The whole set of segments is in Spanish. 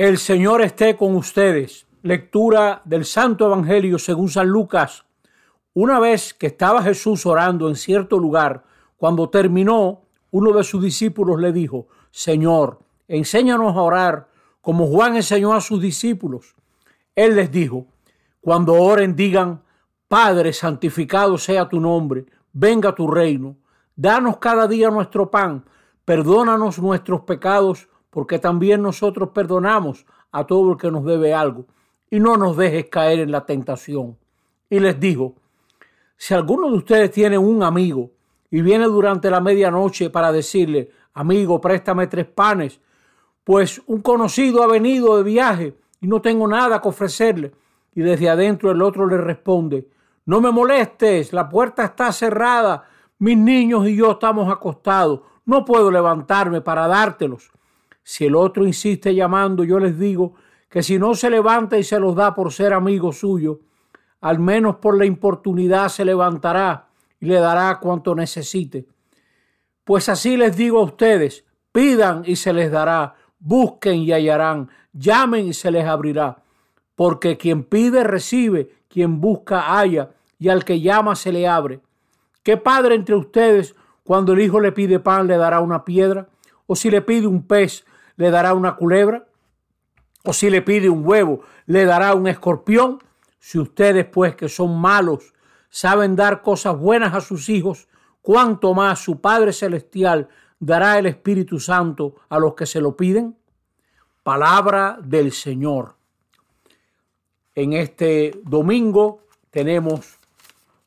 El Señor esté con ustedes. Lectura del Santo Evangelio según San Lucas. Una vez que estaba Jesús orando en cierto lugar, cuando terminó, uno de sus discípulos le dijo, Señor, enséñanos a orar como Juan enseñó a sus discípulos. Él les dijo, cuando oren digan, Padre, santificado sea tu nombre, venga tu reino, danos cada día nuestro pan, perdónanos nuestros pecados porque también nosotros perdonamos a todo el que nos debe algo, y no nos dejes caer en la tentación. Y les dijo, si alguno de ustedes tiene un amigo y viene durante la medianoche para decirle, amigo, préstame tres panes, pues un conocido ha venido de viaje y no tengo nada que ofrecerle. Y desde adentro el otro le responde, no me molestes, la puerta está cerrada, mis niños y yo estamos acostados, no puedo levantarme para dártelos. Si el otro insiste llamando, yo les digo que si no se levanta y se los da por ser amigo suyo, al menos por la importunidad se levantará y le dará cuanto necesite. Pues así les digo a ustedes, pidan y se les dará, busquen y hallarán, llamen y se les abrirá. Porque quien pide recibe, quien busca halla, y al que llama se le abre. ¿Qué padre entre ustedes, cuando el hijo le pide pan, le dará una piedra? ¿O si le pide un pez, le dará una culebra? ¿O si le pide un huevo, le dará un escorpión? Si ustedes, pues, que son malos, saben dar cosas buenas a sus hijos, cuánto más su Padre Celestial dará el Espíritu Santo a los que se lo piden? Palabra del Señor. En este domingo tenemos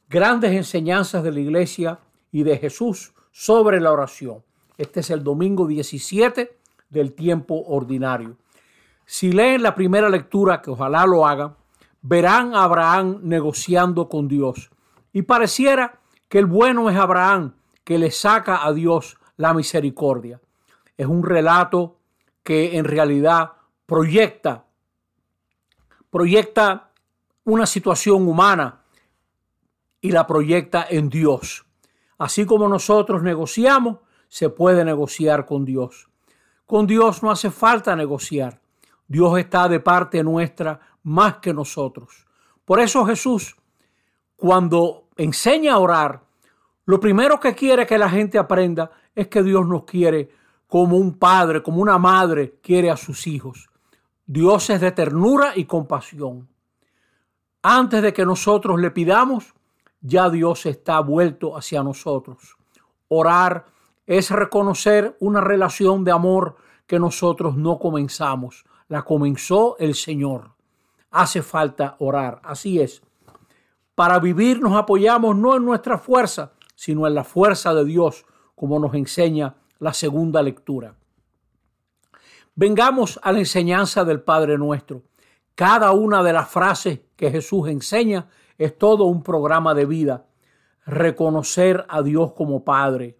grandes enseñanzas de la iglesia y de Jesús sobre la oración. Este es el domingo 17 del tiempo ordinario. Si leen la primera lectura, que ojalá lo hagan, verán a Abraham negociando con Dios. Y pareciera que el bueno es Abraham, que le saca a Dios la misericordia. Es un relato que en realidad proyecta, proyecta una situación humana y la proyecta en Dios. Así como nosotros negociamos, se puede negociar con Dios. Con Dios no hace falta negociar. Dios está de parte nuestra más que nosotros. Por eso Jesús, cuando enseña a orar, lo primero que quiere que la gente aprenda es que Dios nos quiere como un padre, como una madre quiere a sus hijos. Dios es de ternura y compasión. Antes de que nosotros le pidamos, ya Dios está vuelto hacia nosotros. Orar es reconocer una relación de amor que nosotros no comenzamos, la comenzó el Señor. Hace falta orar, así es. Para vivir nos apoyamos no en nuestra fuerza, sino en la fuerza de Dios, como nos enseña la segunda lectura. Vengamos a la enseñanza del Padre nuestro. Cada una de las frases que Jesús enseña es todo un programa de vida. Reconocer a Dios como Padre,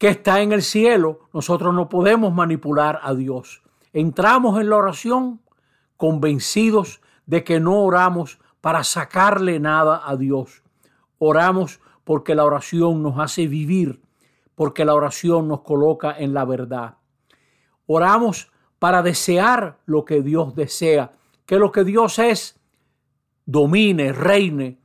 que está en el cielo, nosotros no podemos manipular a Dios. Entramos en la oración convencidos de que no oramos para sacarle nada a Dios. Oramos porque la oración nos hace vivir, porque la oración nos coloca en la verdad. Oramos para desear lo que Dios desea, que lo que Dios es domine, reine,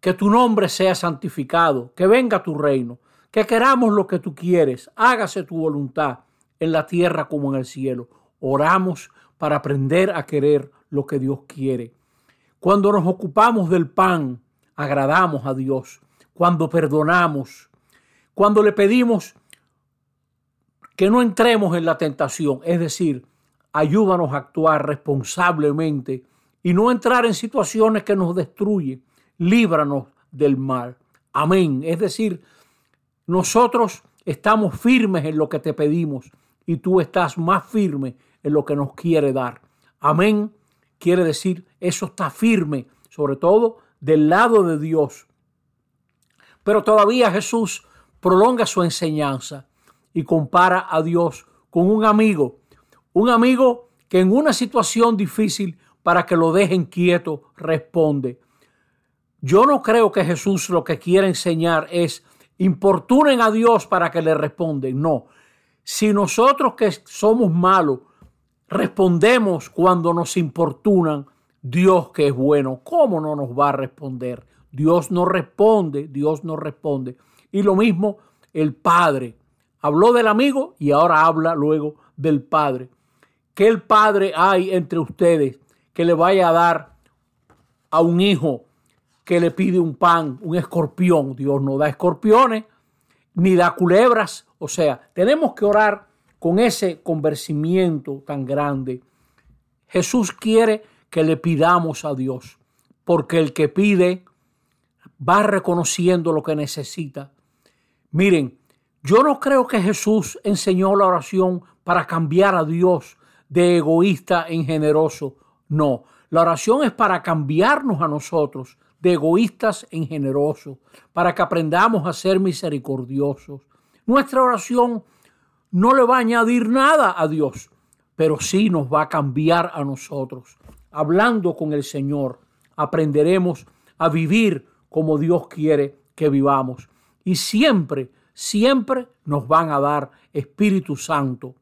que tu nombre sea santificado, que venga tu reino que queramos lo que tú quieres, hágase tu voluntad en la tierra como en el cielo. Oramos para aprender a querer lo que Dios quiere. Cuando nos ocupamos del pan, agradamos a Dios. Cuando perdonamos, cuando le pedimos que no entremos en la tentación, es decir, ayúdanos a actuar responsablemente y no entrar en situaciones que nos destruyen, líbranos del mal. Amén. Es decir, nosotros estamos firmes en lo que te pedimos y tú estás más firme en lo que nos quiere dar. Amén. Quiere decir, eso está firme, sobre todo del lado de Dios. Pero todavía Jesús prolonga su enseñanza y compara a Dios con un amigo, un amigo que en una situación difícil para que lo dejen quieto responde. Yo no creo que Jesús lo que quiere enseñar es importunen a Dios para que le responden. No. Si nosotros que somos malos respondemos cuando nos importunan, Dios que es bueno, ¿cómo no nos va a responder? Dios no responde, Dios no responde. Y lo mismo el Padre. Habló del amigo y ahora habla luego del Padre. ¿Qué el Padre hay entre ustedes que le vaya a dar a un hijo que le pide un pan, un escorpión? Dios no da escorpiones ni da culebras. O sea, tenemos que orar con ese convencimiento tan grande. Jesús quiere que le pidamos a Dios, porque el que pide va reconociendo lo que necesita. Miren, yo no creo que Jesús enseñó la oración para cambiar a Dios de egoísta en generoso. No, la oración es para cambiarnos a nosotros de egoístas en generosos, para que aprendamos a ser misericordiosos. Nuestra oración no le va a añadir nada a Dios, pero sí nos va a cambiar a nosotros. Hablando con el Señor, aprenderemos a vivir como Dios quiere que vivamos. Y siempre, siempre nos van a dar Espíritu Santo.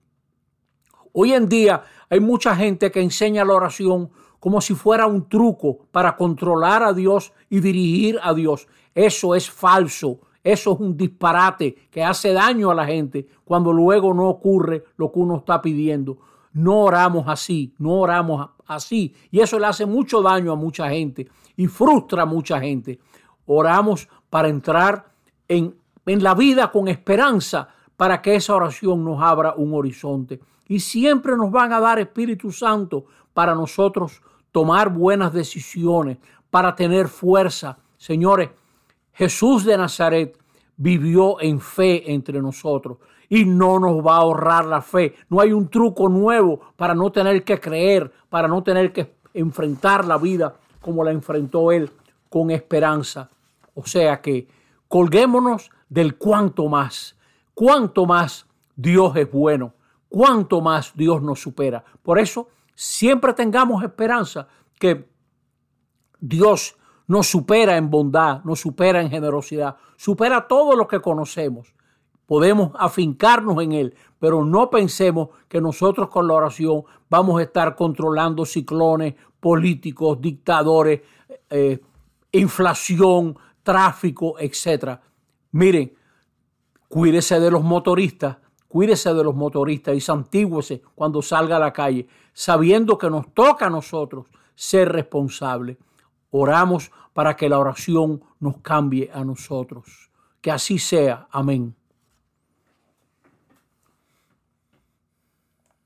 Hoy en día hay mucha gente que enseña la oración como si fuera un truco para controlar a Dios y dirigir a Dios. Eso es falso. Eso es un disparate que hace daño a la gente cuando luego no ocurre lo que uno está pidiendo. No oramos así, no oramos así. Y eso le hace mucho daño a mucha gente y frustra a mucha gente. Oramos para entrar en, en la vida con esperanza para que esa oración nos abra un horizonte. Y siempre nos van a dar Espíritu Santo para nosotros tomar buenas decisiones, para tener fuerza. Señores, Jesús de Nazaret vivió en fe entre nosotros y no nos va a ahorrar la fe. No hay un truco nuevo para no tener que creer, para no tener que enfrentar la vida como la enfrentó Él con esperanza. O sea que colguémonos del cuanto más, cuanto más Dios es bueno, cuanto más Dios nos supera. Por eso siempre tengamos esperanza que Dios nos supera en bondad, nos supera en generosidad, supera todo lo que conocemos. Podemos afincarnos en Él, pero no pensemos que nosotros con la oración vamos a estar controlando ciclones políticos, dictadores, eh, inflación, tráfico, etc. Miren, cuídese de los motoristas, cuídese de los motoristas y santígüese cuando salga a la calle, sabiendo que nos toca a nosotros ser responsables. Oramos para que la oración nos cambie a nosotros. Que así sea. Amén.